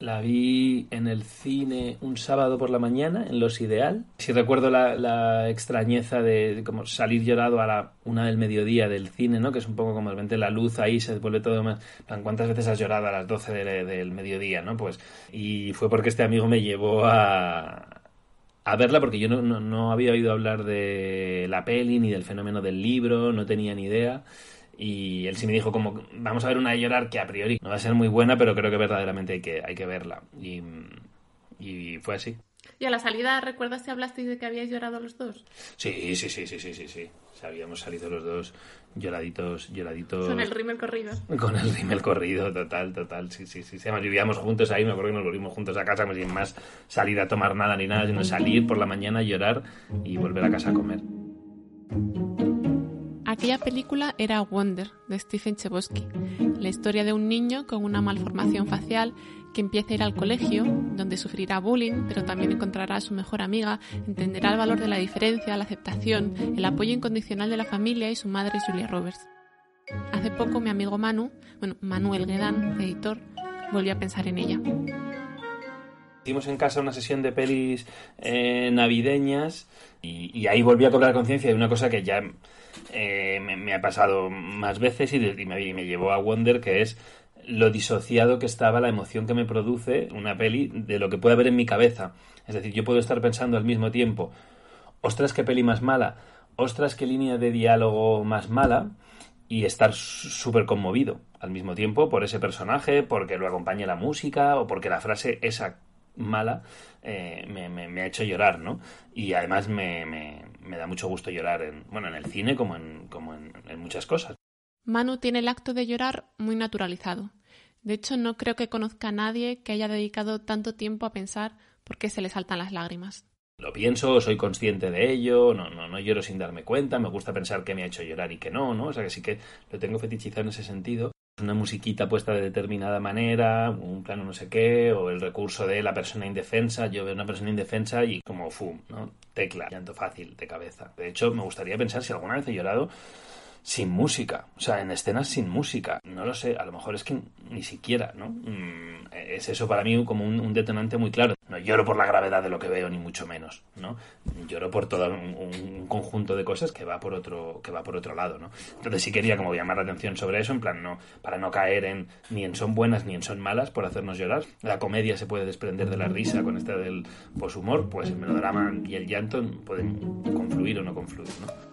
La vi en el cine un sábado por la mañana, en Los Ideal. Si recuerdo la, la extrañeza de como salir llorado a la una del mediodía del cine, ¿no? Que es un poco como de repente la luz ahí se vuelve todo más... ¿Cuántas veces has llorado a las 12 de- del mediodía, no? Pues... Y fue porque este amigo me llevó a, a verla porque yo no, no, no había oído hablar de la peli ni del fenómeno del libro, no tenía ni idea. Y él sí me dijo como, vamos a ver una de llorar que a priori no va a ser muy buena, pero creo que verdaderamente hay que, hay que verla. Y, y fue así. Y a la salida, ¿recuerdas si hablasteis de que habíais llorado los dos? Sí, sí, sí, sí, sí, sí, sí. Habíamos salido los dos lloraditos, lloraditos. Con el rímel corrido. Con el rímel corrido, total, total, sí, sí, sí. Además, vivíamos juntos ahí, me acuerdo que nos volvimos juntos a casa, sin más salir a tomar nada ni nada, sino salir por la mañana, llorar y volver a casa a comer. Aquella película era Wonder, de Stephen Chbosky, la historia de un niño con una malformación facial que empieza a ir al colegio, donde sufrirá bullying, pero también encontrará a su mejor amiga, entenderá el valor de la diferencia, la aceptación, el apoyo incondicional de la familia y su madre Julia Roberts. Hace poco mi amigo Manu, bueno, Manuel Guedán, editor, volvió a pensar en ella. Hicimos en casa una sesión de pelis eh, navideñas y, y ahí volví a cobrar conciencia de una cosa que ya eh, me, ha pasado más veces y, me, llevó a Wonder, que es lo disociado que estaba la emoción que me produce una peli de lo que puede haber en mi cabeza. Es decir, yo puedo estar pensando al mismo tiempo, ostras, qué peli más mala, ostras, qué línea de diálogo más mala, y estar súper conmovido al mismo tiempo por ese personaje, porque lo acompaña la música o porque la frase esa mala eh, me, me- me ha hecho llorar, ¿no? Y además me, me- da mucho gusto llorar en, bueno, en el cine como en, como en, en muchas cosas. Manu tiene el acto de llorar muy naturalizado. De hecho, no creo que conozca a nadie que haya dedicado tanto tiempo a pensar por qué se le saltan las lágrimas. Lo pienso, soy consciente de ello, no, no, no lloro sin darme cuenta, me gusta pensar que me ha hecho llorar y que no, ¿no? O sea que sí que lo tengo fetichizado en ese sentido. Una musiquita puesta de determinada manera, un plano no sé qué, o el recurso de la persona indefensa. Yo veo una persona indefensa y como fum, ¿no? Tecla, llanto fácil, de cabeza. De hecho, me gustaría pensar si alguna vez he llorado sin música, o sea, en escenas sin música. No lo sé, a lo mejor es que ni siquiera, ¿no? Mm, es eso para mí como un, detonante muy claro. No lloro por la gravedad de lo que veo, ni mucho menos, ¿no? Lloro por todo un, un conjunto de cosas que va por otro, que va por otro lado, ¿no? Entonces sí quería como llamar la atención sobre eso, en plan, no, para no caer en ni en son buenas ni en son malas por hacernos llorar. La comedia se puede desprender de la risa con este del poshumor, pues el melodrama y el llanto pueden confluir o no confluir, ¿no?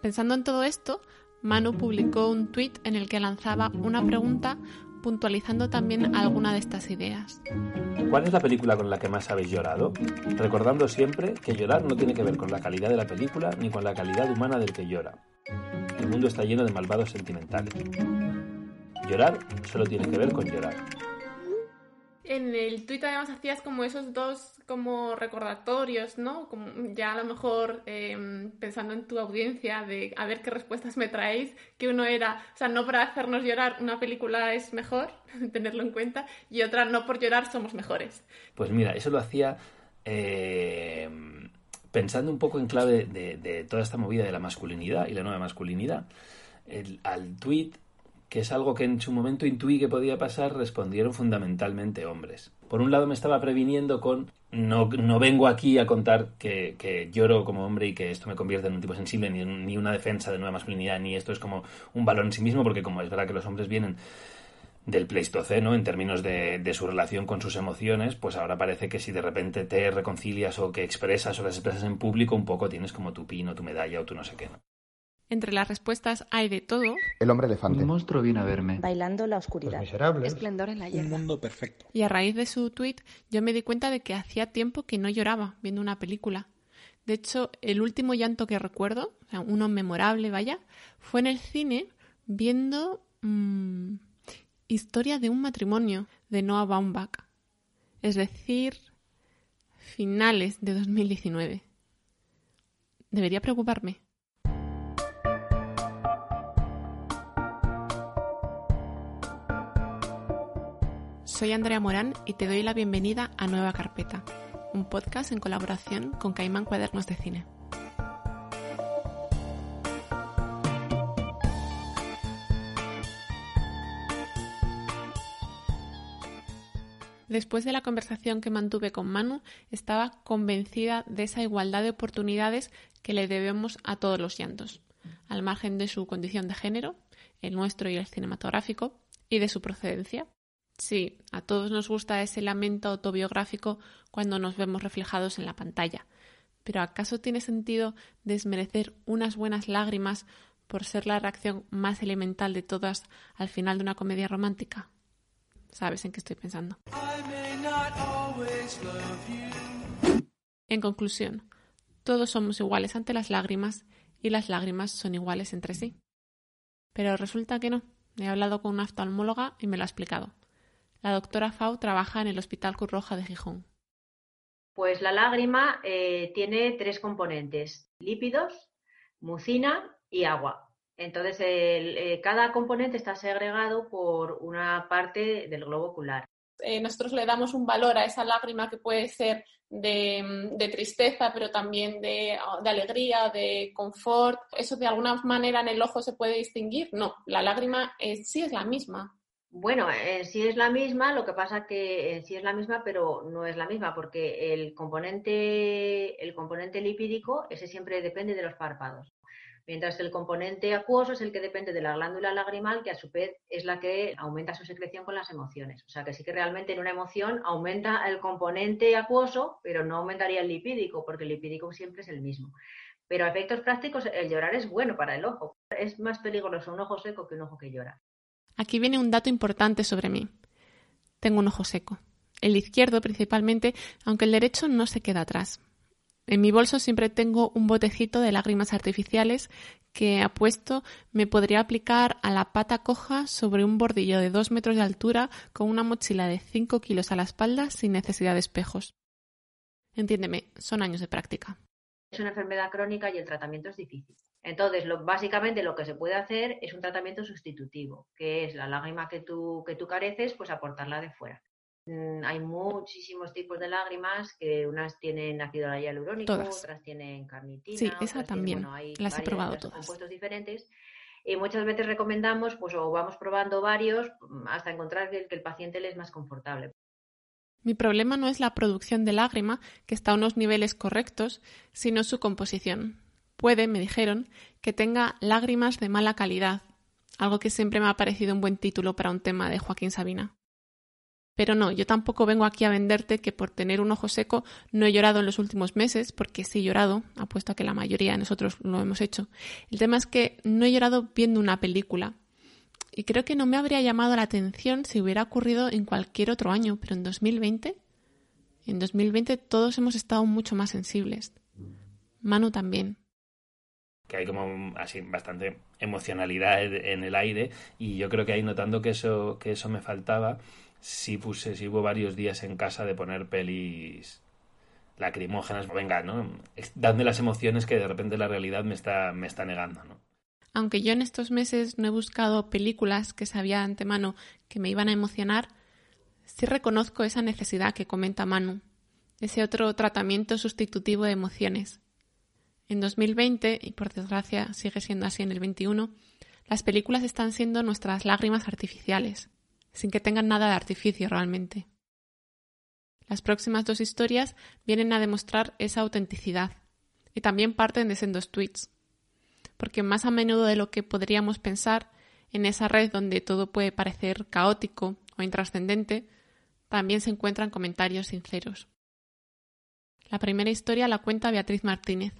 Pensando en todo esto, Manu publicó un tuit en el que lanzaba una pregunta puntualizando también alguna de estas ideas. ¿Cuál es la película con la que más habéis llorado? Recordando siempre que llorar no tiene que ver con la calidad de la película ni con la calidad humana del que llora. El mundo está lleno de malvados sentimentales. Llorar solo tiene que ver con llorar. En el tuit además hacías como esos dos como recordatorios, ¿no? Como ya a lo mejor eh, pensando en tu audiencia de a ver qué respuestas me traéis, que uno era, o sea, no para hacernos llorar una película es mejor, tenerlo en cuenta, y otra no por llorar somos mejores. Pues mira, eso lo hacía eh, pensando un poco en clave de, toda esta movida de la masculinidad y la nueva masculinidad. El- al tuit, que es algo que en su momento intuí que podía pasar, respondieron fundamentalmente hombres. Por un lado me estaba previniendo con no, no vengo aquí a contar que, que lloro como hombre y que esto me convierte en un tipo sensible, ni, ni una defensa de nueva masculinidad, ni esto es como un valor en sí mismo, porque como es verdad que los hombres vienen del Pleistoceno en términos de, de su relación con sus emociones, pues ahora parece que si de repente te reconcilias o que expresas o las expresas en público, un poco tienes como tu pino, tu medalla o tu no sé qué. Entre las respuestas hay de todo, El hombre elefante. Un monstruo viene a verme. Bailando la oscuridad. miserables. Esplendor en la Un hierba. mundo perfecto. y a raíz de su tuit yo me di cuenta de que hacía tiempo que no lloraba viendo una película. De hecho, el último llanto que recuerdo, o sea, uno memorable, vaya, fue en el cine viendo mm, Historia de un matrimonio de Noah Baumbach. Es decir, finales de 2019. ¿Debería preocuparme? Soy Andrea Morán y te doy la bienvenida a Nueva Carpeta, un podcast en colaboración con Caimán Cuadernos de Cine. Después de la conversación que mantuve con Manu, estaba convencida de esa igualdad de oportunidades que le debemos a todos los llantos, al margen de su condición de género, el nuestro y el cinematográfico, y de su procedencia. Sí, a todos nos gusta ese lamento autobiográfico cuando nos vemos reflejados en la pantalla. Pero ¿acaso tiene sentido desmerecer unas buenas lágrimas por ser la reacción más elemental de todas al final de una comedia romántica? sabes en qué estoy pensando. En conclusión, todos somos iguales ante las lágrimas y las lágrimas son iguales entre sí. Pero resulta que no. He hablado con una oftalmóloga y me lo ha explicado. La doctora Fau trabaja en el Hospital Cruz Roja de Gijón. Pues la lágrima eh, tiene tres componentes, lípidos, mucina y agua. Entonces, eh, cada componente está segregado por una parte del globo ocular. Eh, nosotros le damos un valor a esa lágrima que puede ser de, tristeza, pero también de, alegría, de confort. ¿Eso de alguna manera en el ojo se puede distinguir? No, la lágrima sí es la misma. Bueno, sí es la misma, lo que pasa que sí es la misma, pero no es la misma, porque el componente, el componente lipídico, ese siempre depende de los párpados mientras que el componente acuoso es el que depende de la glándula lagrimal, que a su vez es la que aumenta su secreción con las emociones. O sea que sí que realmente en una emoción aumenta el componente acuoso, pero no aumentaría el lipídico, porque el lipídico siempre es el mismo. Pero a efectos prácticos, el llorar es bueno para el ojo. Es más peligroso un ojo seco que un ojo que llora. Aquí viene un dato importante sobre mí. Tengo un ojo seco. El izquierdo principalmente, aunque el derecho no se queda atrás. En mi bolso siempre tengo un botecito de lágrimas artificiales que apuesto me podría aplicar a la pata coja sobre un bordillo de dos metros de altura con una mochila de cinco kilos a la espalda sin necesidad de espejos. Entiéndeme, son años de práctica. Es una enfermedad crónica y el tratamiento es difícil. Entonces, básicamente lo que se puede hacer es un tratamiento sustitutivo, que es la lágrima que tú, que tú careces, pues aportarla de fuera. Mm, hay muchísimos tipos de lágrimas, que unas tienen ácido hialurónico, otras tienen carnitina. Sí, esa también. las he probado todas. Compuestos diferentes. Y muchas veces recomendamos, pues, o vamos probando varios mm, hasta encontrar que, que el paciente le es más confortable. Mi problema no es la producción de lágrima, que está a unos niveles correctos, sino su composición. Puede, me dijeron, que tenga lágrimas de mala calidad, algo que siempre me ha parecido un buen título para un tema de Joaquín Sabina. Pero no, yo tampoco vengo aquí a venderte que por tener un ojo seco no he llorado en los últimos meses, porque sí he llorado, apuesto a que la mayoría de nosotros lo hemos hecho. El tema es que no he llorado viendo una película. Y creo que no me habría llamado la atención si hubiera ocurrido en cualquier otro año, pero en 2020, en 2020 todos hemos estado mucho más sensibles. Manu también que hay como así bastante emocionalidad en el aire y yo creo que ahí notando que eso que eso me faltaba sí puse, sí hubo varios días en casa de poner pelis lacrimógenas, venga, ¿no? Dadme las emociones que de repente la realidad me está, me está negando, ¿no? Aunque yo en estos meses no he buscado películas que sabía antemano que me iban a emocionar, sí reconozco esa necesidad que comenta Manu, ese otro tratamiento sustitutivo de emociones. En 2020, y por desgracia sigue siendo así en el 21, las películas están siendo nuestras lágrimas artificiales sin que tengan nada de artificio realmente. Las próximas dos historias vienen a demostrar esa autenticidad y también parten de sendos tweets, porque más a menudo de lo que podríamos pensar en esa red donde todo puede parecer caótico o intrascendente, también se encuentran comentarios sinceros. La primera historia la cuenta Beatriz Martínez,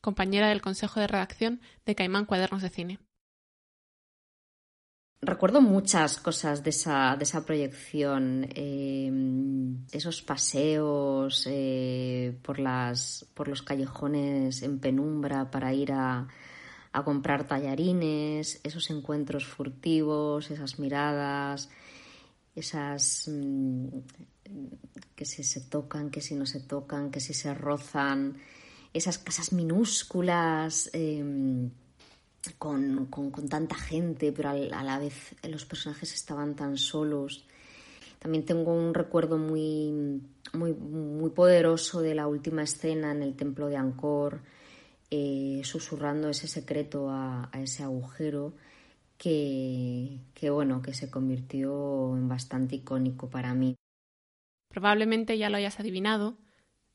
compañera del consejo de redacción de Caimán Cuadernos de Cine. Recuerdo muchas cosas de esa, de esa proyección, eh, esos paseos eh, por, las, por los callejones en penumbra para ir a, a comprar tallarines, esos encuentros furtivos, esas miradas, esas mm, que si se tocan, que si no se tocan, que si se rozan, esas casas minúsculas. Eh, con, tanta gente, pero a la vez los personajes estaban tan solos. También tengo un recuerdo muy, muy, muy poderoso de la última escena en el templo de Angkor, eh, susurrando ese secreto a, a ese agujero que, que, bueno, que se convirtió en bastante icónico para mí. Probablemente ya lo hayas adivinado,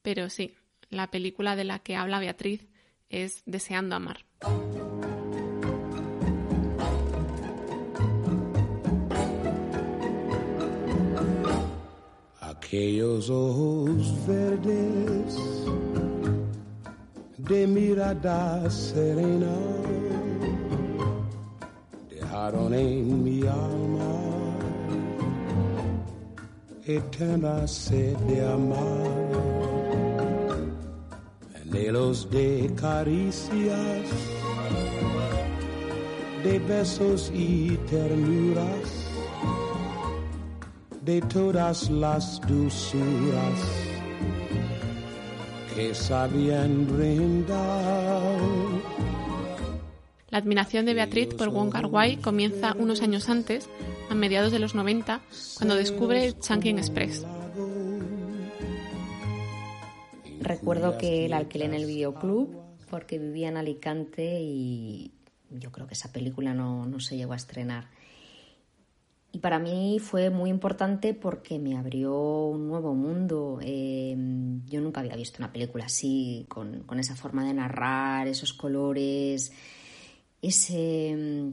pero sí, la película de la que habla Beatriz es Deseando amar. Aquellos ojos verdes de mirada serena dejaron en mi alma eterna sed de amar, anhelos de caricias, de besos y ternuras, de todas las dulzuras que sabían brindar. La admiración de Beatriz por Wong Kar Wai comienza unos años antes, a mediados de los 90, cuando descubre Chungking Express. Recuerdo que la alquilé en el videoclub porque vivía en Alicante y yo creo que esa película no, no se llegó a estrenar. Y para mí fue muy importante porque me abrió un nuevo mundo. Eh, yo nunca había visto una película así, con, con, esa forma de narrar, esos colores, ese,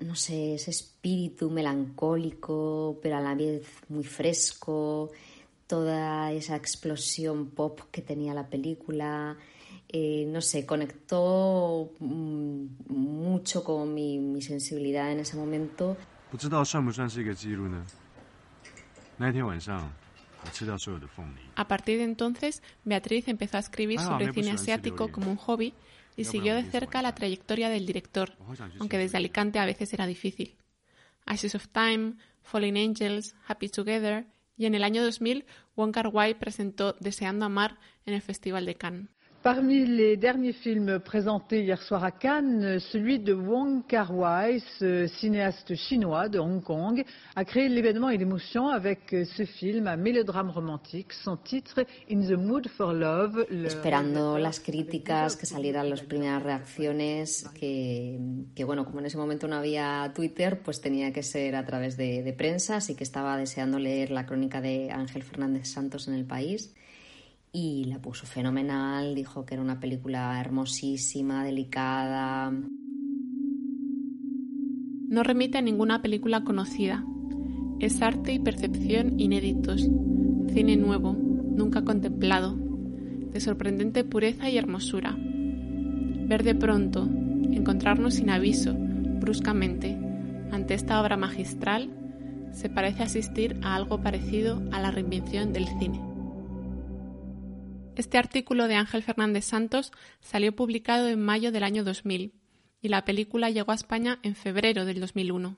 no sé, ese espíritu melancólico, pero a la vez muy fresco, toda esa explosión pop que tenía la película. Eh, no sé, conectó mm, mucho con mi, mi sensibilidad en ese momento. 不知道算不算是一个记录呢？那天晚上，我吃掉所有的凤梨。 A partir de entonces, Beatriz empezó a escribir Ah, sobre me cine puse asiático ansiedad. como un hobby y Ya, siguió de bueno, cerca la trayectoria del director, aunque desde Alicante a veces era difícil. Ashes of Time, Falling Angels, Happy Together y en el año 2000 Wong Kar Wai presentó Deseando amar en el Festival de Cannes. Parmi les derniers films présentés hier soir à Cannes, celui de Wong Kar-wai, ce cinéaste chinois de Hong Kong, a créé l'événement et l'émotion avec ce film, un mélodrame romantique. Son titre, In the Mood for Love. Le Esperando las críticas, que salieran las primeras reacciones, que, que, bueno, como en ese momento no había Twitter, pues tenía que ser a través de, de prensa, así que estaba deseando leer la crónica de Ángel Fernández Santos en el país y la puso fenomenal, dijo que era una película hermosísima, delicada. No remite a ninguna película conocida. Es arte y percepción inéditos, cine nuevo, nunca contemplado, de sorprendente pureza y hermosura. Ver de pronto, encontrarnos sin aviso, bruscamente, ante esta obra magistral, se parece asistir a algo parecido a la reinvención del cine. Este artículo de Ángel Fernández Santos salió publicado en mayo del año 2000 y la película llegó a España en febrero del 2001.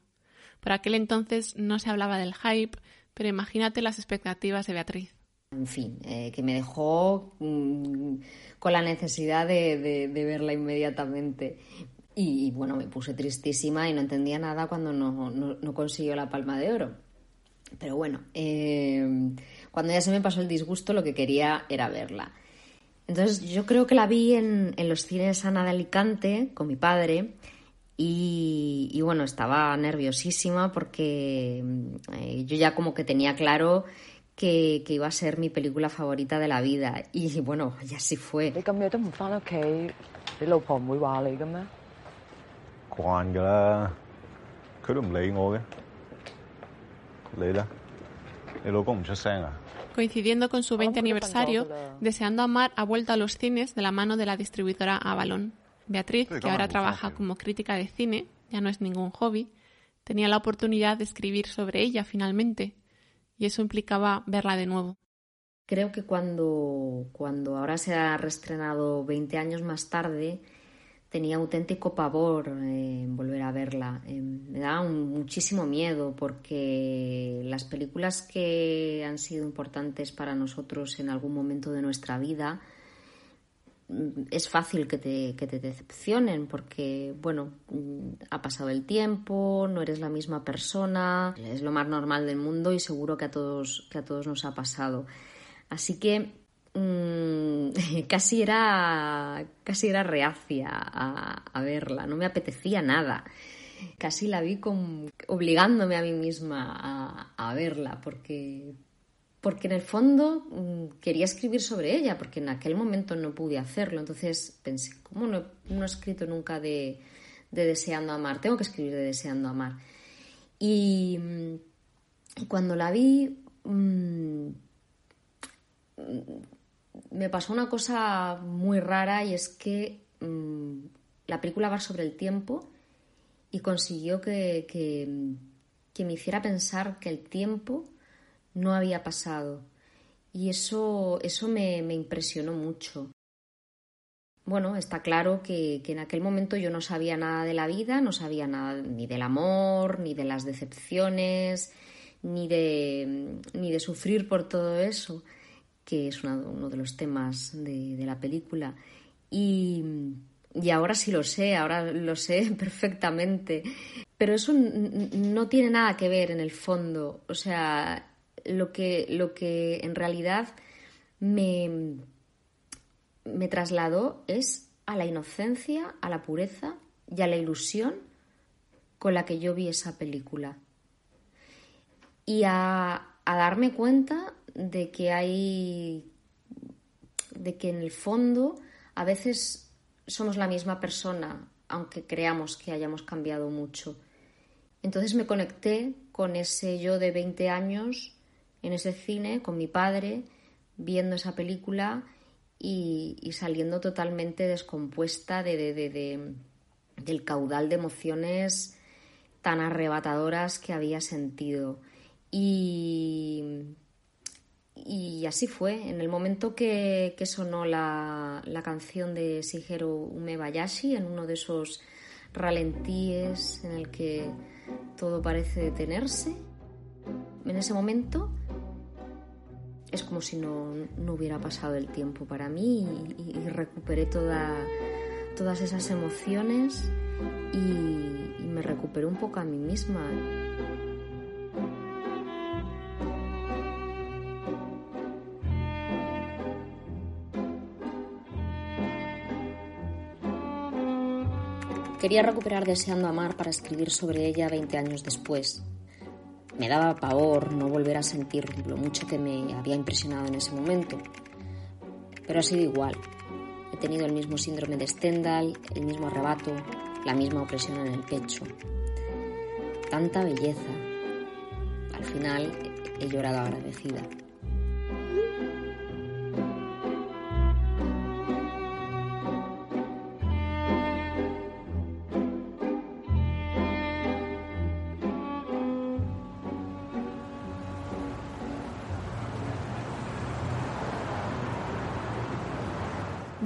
Por aquel entonces no se hablaba del hype, pero imagínate las expectativas de Beatriz. En fin, eh, que me dejó mmm, con la necesidad de, verla inmediatamente. Y, y, bueno, me puse tristísima y no entendía nada cuando no, no, no consiguió la palma de oro. Pero bueno, eh, cuando ya se me pasó el disgusto, lo que quería era verla. Entonces yo creo que la vi en, en los cines Ana de Alicante con mi padre y, y bueno, estaba nerviosísima porque eh, yo ya como que tenía claro que, que, iba a ser mi película favorita de la vida. Y bueno, y así fue coincidiendo con su 20 aniversario, Deseando Amar ha vuelto a los cines de la mano de la distribuidora Avalon. Beatriz, que ahora trabaja como crítica de cine, ya no es ningún hobby, tenía la oportunidad de escribir sobre ella finalmente, y eso implicaba verla de nuevo. Creo que cuando, cuando ahora se ha reestrenado 20 años más tarde, tenía auténtico pavor eh, en volver a verla. Eh, me daba muchísimo miedo porque las películas que han sido importantes para nosotros en algún momento de nuestra vida mm, es fácil que te, que te decepcionen porque, bueno, mm, ha pasado el tiempo, no eres la misma persona, es lo más normal del mundo y seguro que a todos, que a todos nos ha pasado. Así que mm, casi, era, casi era reacia a, verla, no me apetecía nada casi la vi obligándome a mí misma a, verla, porque, porque en el fondo mm, quería escribir sobre ella, porque en aquel momento no pude hacerlo. Entonces pensé, ¿cómo no, he escrito nunca de, Deseando Amar? Tengo que escribir de Deseando Amar. Y, mm, cuando la vi, me pasó una cosa muy rara y es que la película va sobre el tiempo y consiguió que, que, me hiciera pensar que el tiempo no había pasado. Y eso, eso me, impresionó mucho. Bueno, está claro que, que, en aquel momento yo no sabía nada de la vida, no sabía nada ni del amor, ni de las decepciones, ni de, ni de sufrir por todo eso, que es uno de los temas de, de la película. Y, y ahora sí lo sé, ahora lo sé perfectamente. Pero eso no tiene nada que ver en el fondo. O sea, lo que, lo que en realidad me, me trasladó es a la inocencia, a la pureza y a la ilusión con la que yo vi esa película. Y a, a darme cuenta de que hay. de que en el fondo a veces somos la misma persona, aunque creamos que hayamos cambiado mucho. Entonces me conecté con ese yo de 20 años en ese cine, con mi padre, viendo esa película y, saliendo totalmente descompuesta de, del caudal de emociones tan arrebatadoras que había sentido. Y y así fue. En el momento que, sonó la, canción de Shigeru Umebayashi, en uno de esos ralentíes en el que todo parece detenerse, en ese momento es como si no, hubiera pasado el tiempo para mí y, recuperé todas esas emociones y, y me recuperé un poco a mí misma. Quería recuperar Deseando Amar para escribir sobre ella 20 años después. Me daba pavor no volver a sentir lo mucho que me había impresionado en ese momento. Pero ha sido igual. He tenido el mismo síndrome de Stendhal, el mismo arrebato, la misma opresión en el pecho. Tanta belleza. Al final he llorado agradecida.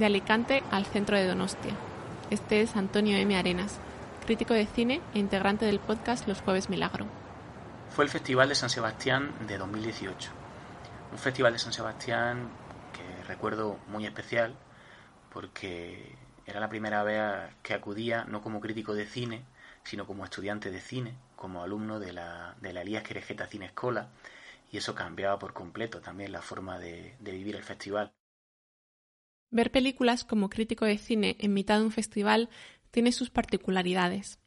De Alicante al centro de Donostia. Este es Antonio M. Arenas, crítico de cine e integrante del podcast Los Jueves Milagro. Fue el Festival de San Sebastián de 2018. Un festival de San Sebastián que recuerdo muy especial porque era la primera vez que acudía no como crítico de cine, sino como estudiante de cine, como alumno de la, de la Elías Querejeta Cine Escola, y eso cambiaba por completo también la forma de vivir el festival. Ver películas como crítico de cine en mitad de un festival tiene sus particularidades.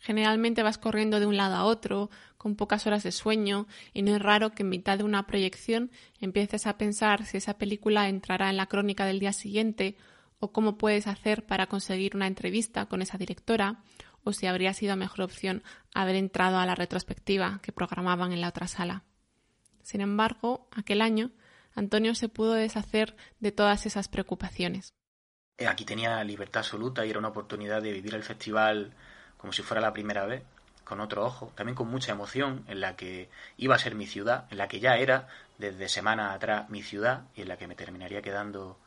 Generalmente vas corriendo de un lado a otro, con pocas horas de sueño, y no es raro que en mitad de una proyección empieces a pensar si esa película entrará en la crónica del día siguiente, o cómo puedes hacer para conseguir una entrevista con esa directora, o si habría sido mejor opción haber entrado a la retrospectiva que programaban en la otra sala. Sin embargo, aquel año Antonio se pudo deshacer de todas esas preocupaciones. Eh, aquí tenía libertad absoluta y era una oportunidad de vivir el festival como si fuera la primera vez, con otro ojo, también con mucha emoción, en la que iba a ser mi ciudad, en la que ya era desde semanas atrás mi ciudad y en la que me terminaría quedando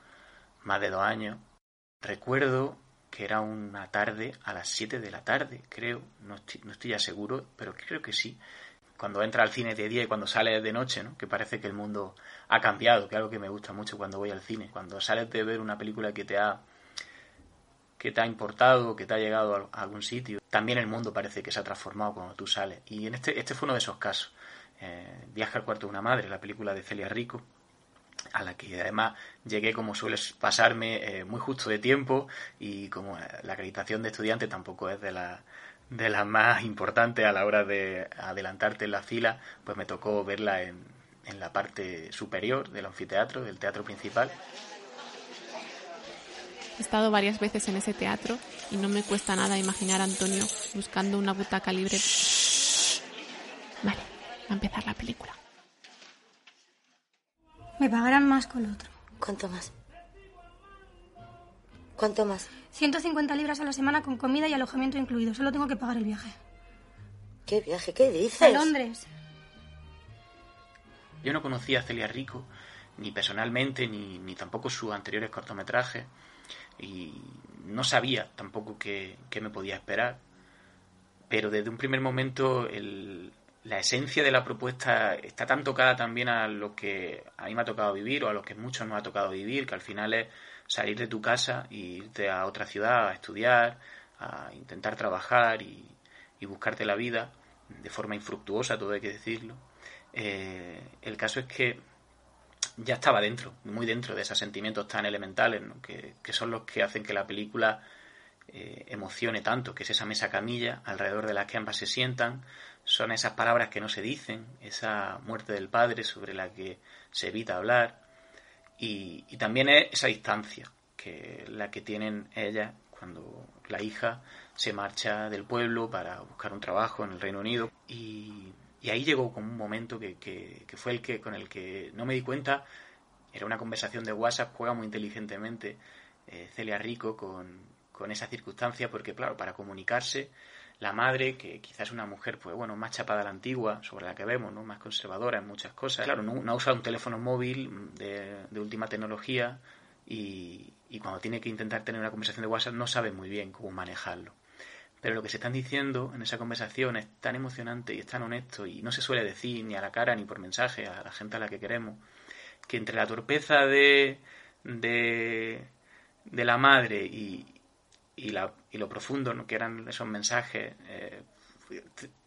más de dos años. Recuerdo que era una tarde a las 7 de la tarde, creo, no estoy, no estoy ya seguro, pero creo que sí, cuando entra al cine de día y cuando sales de noche, ¿no? que parece que el mundo ha cambiado, que es algo que me gusta mucho cuando voy al cine. Cuando sales de ver una película que te ha que te ha importado, que te ha llegado a algún sitio, también el mundo parece que se ha transformado cuando tú sales. Y en este, este fue uno de esos casos. Eh, Viaje al cuarto de una madre, la película de Celia Rico, a la que además llegué como suele pasarme eh, muy justo de tiempo y como la acreditación de estudiante tampoco es de la de las más importantes a la hora de adelantarte en la fila, pues me tocó verla en, en la parte superior del anfiteatro, del teatro principal. He estado varias veces en ese teatro y no me cuesta nada imaginar a Antonio buscando una butaca libre. Vale, va a empezar la película. Me pagarán más con lo otro. ¿Cuánto más? ¿Cuánto más? 150 libras a la semana con comida y alojamiento incluido. Solo tengo que pagar el viaje. ¿Qué viaje? ¿Qué dices? A Londres. Yo no conocía a Celia Rico, ni personalmente, ni, ni tampoco sus anteriores cortometrajes, y no sabía tampoco qué, qué me podía esperar. Pero desde un primer momento el, la esencia de la propuesta está tan tocada también a lo que a mí me ha tocado vivir o a lo que muchos nos ha tocado vivir, que al final es salir de tu casa e irte a otra ciudad a estudiar, a intentar trabajar y, y buscarte la vida de forma infructuosa, todo hay que decirlo. Eh, el caso es que ya estaba dentro, muy dentro de esos sentimientos tan elementales, que, que, son los que hacen que la película eh, emocione tanto, que es esa mesa camilla alrededor de la que ambas se sientan, son esas palabras que no se dicen, esa muerte del padre sobre la que se evita hablar, y, y también es esa distancia, que la que tienen ellas cuando la hija se marcha del pueblo para buscar un trabajo en el Reino Unido. Y, y ahí llegó como un momento que, que, que, fue el que con el que no me di cuenta. Era una conversación de WhatsApp, juega muy inteligentemente eh, Celia Rico con, con esa circunstancia, porque claro, para comunicarse la madre, que quizás es una mujer, pues bueno, más chapada a la antigua, sobre la que vemos, ¿no? Más conservadora en muchas cosas. Claro, no, no usa un teléfono móvil de, de última tecnología y, y, cuando tiene que intentar tener una conversación de WhatsApp no sabe muy bien cómo manejarlo. Pero lo que se están diciendo en esa conversación es tan emocionante y es tan honesto y no se suele decir ni a la cara ni por mensaje a la gente a la que queremos, que entre la torpeza de, de, de la madre y, y, la, y lo profundo ¿no? que eran esos mensajes, eh,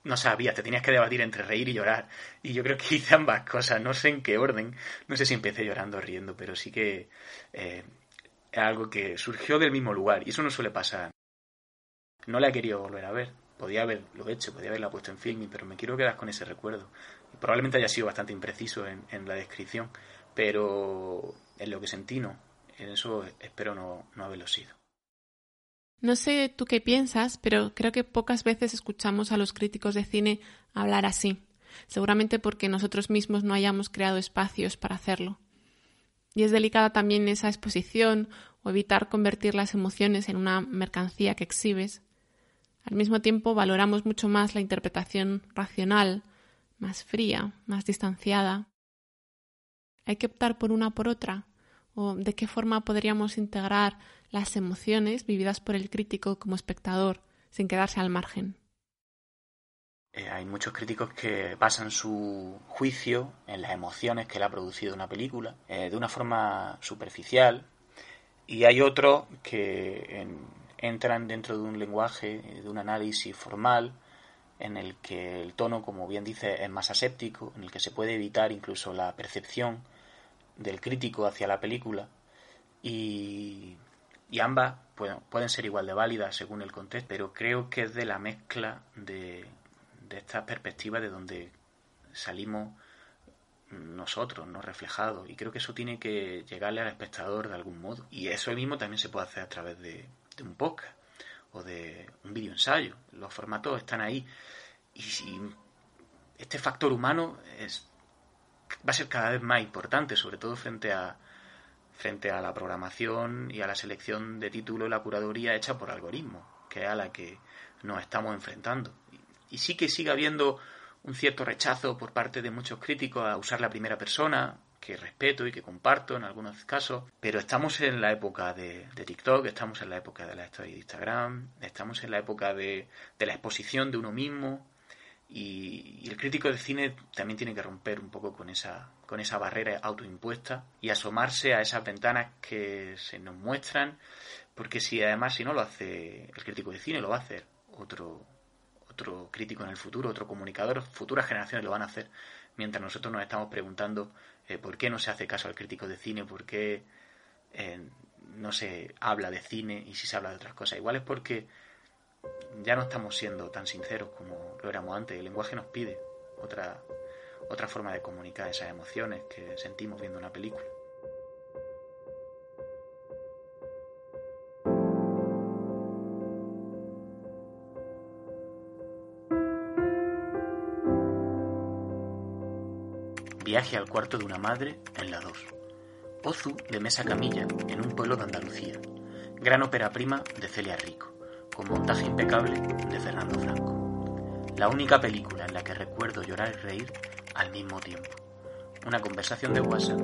no sabía, te tenías que debatir entre reír y llorar. Y yo creo que hice ambas cosas, no sé en qué orden, no sé si empecé llorando o riendo, pero sí que eh, es algo que surgió del mismo lugar y eso no suele pasar. No la he querido volver a ver, podía haberlo hecho, podía haberla puesto en filming, pero me quiero quedar con ese recuerdo. Probablemente haya sido bastante impreciso en, en la descripción, pero en lo que sentí no, en eso espero no, no haberlo sido. No sé tú qué piensas, pero creo que pocas veces escuchamos a los críticos de cine hablar así, seguramente porque nosotros mismos no hayamos creado espacios para hacerlo. Y es delicada también esa exposición o evitar convertir las emociones en una mercancía que exhibes. Al mismo tiempo valoramos mucho más la interpretación racional, más fría, más distanciada. ¿Hay que optar por una por otra? ¿O de qué forma podríamos integrar las emociones vividas por el crítico como espectador, sin quedarse al margen. Eh, hay muchos críticos que basan su juicio en las emociones que le ha producido una película, eh, de una forma superficial, y hay otros que en, entran dentro de un lenguaje, de un análisis formal, en el que el tono, como bien dice, es más aséptico, en el que se puede evitar incluso la percepción del crítico hacia la película, y y ambas bueno, pueden ser igual de válidas según el contexto, pero creo que es de la mezcla de, de estas perspectivas de donde salimos nosotros, no reflejados. Y creo que eso tiene que llegarle al espectador de algún modo. Y eso mismo también se puede hacer a través de, de un podcast o de un video ensayo. Los formatos están ahí. Y este factor humano es, va a ser cada vez más importante, sobre todo frente a, frente a la programación y a la selección de títulos y la curaduría hecha por algoritmos, que es a la que nos estamos enfrentando. Y sí que sigue habiendo un cierto rechazo por parte de muchos críticos a usar la primera persona, que respeto y que comparto en algunos casos, pero estamos en la época de, TikTok, estamos en la época de la historia de Instagram, estamos en la época de la exposición de uno mismo, Y, el crítico de cine también tiene que romper un poco con esa, con esa barrera autoimpuesta y asomarse a esas ventanas que se nos muestran, porque si además si no lo hace el crítico de cine, lo va a hacer otro, otro crítico en el futuro, otro comunicador, futuras generaciones lo van a hacer, mientras nosotros nos estamos preguntando eh, por qué no se hace caso al crítico de cine, por qué eh, no se habla de cine y si se habla de otras cosas. Igual es porque ya no estamos siendo tan sinceros como lo éramos antes. El lenguaje nos pide otra, otra forma de comunicar esas emociones que sentimos viendo una película. Viaje al cuarto de una madre en la 2. Ozu de Mesa Camilla en un pueblo de Andalucía. Gran ópera prima de Celia Rico, con montaje impecable de Fernando Franco. La única película en la que recuerdo llorar y reír al mismo tiempo. Una conversación de WhatsApp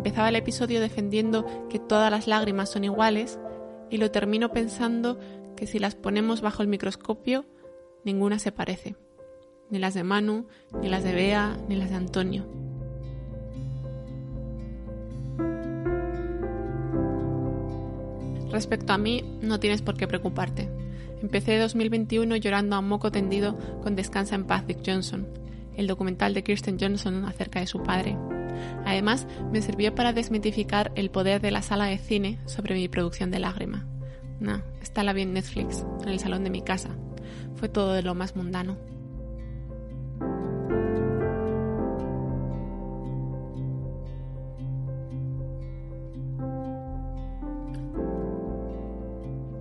Empezaba el episodio defendiendo que todas las lágrimas son iguales y lo termino pensando que si las ponemos bajo el microscopio, ninguna se parece. Ni las de Manu, ni las de Bea, ni las de Antonio. Respecto a mí, no tienes por qué preocuparte. Empecé 2021 llorando a moco tendido con Descansa en paz Dick Johnson, el documental de Kirsten Johnson acerca de su padre. Además, me sirvió para desmitificar el poder de la sala de cine sobre mi producción de lágrima. No, está la vi en Netflix, en el salón de mi casa. Fue todo de lo más mundano.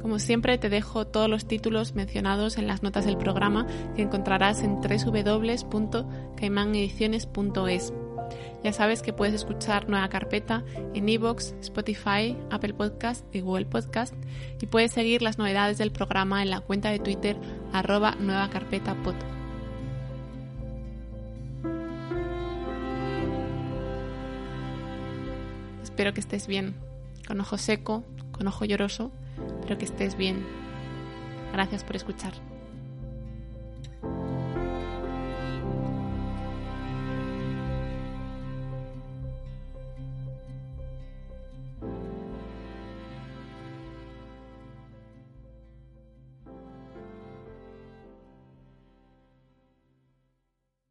Como siempre te dejo todos los títulos mencionados en las notas del programa que encontrarás en www.caimanediciones.es. Ya sabes que puedes escuchar Nueva Carpeta en iVoox, Spotify, Apple Podcast y Google Podcast y puedes seguir las novedades del programa en la cuenta de Twitter arroba Nueva. Espero que estés bien, con ojo seco, con ojo lloroso, pero que estés bien. Gracias por escuchar.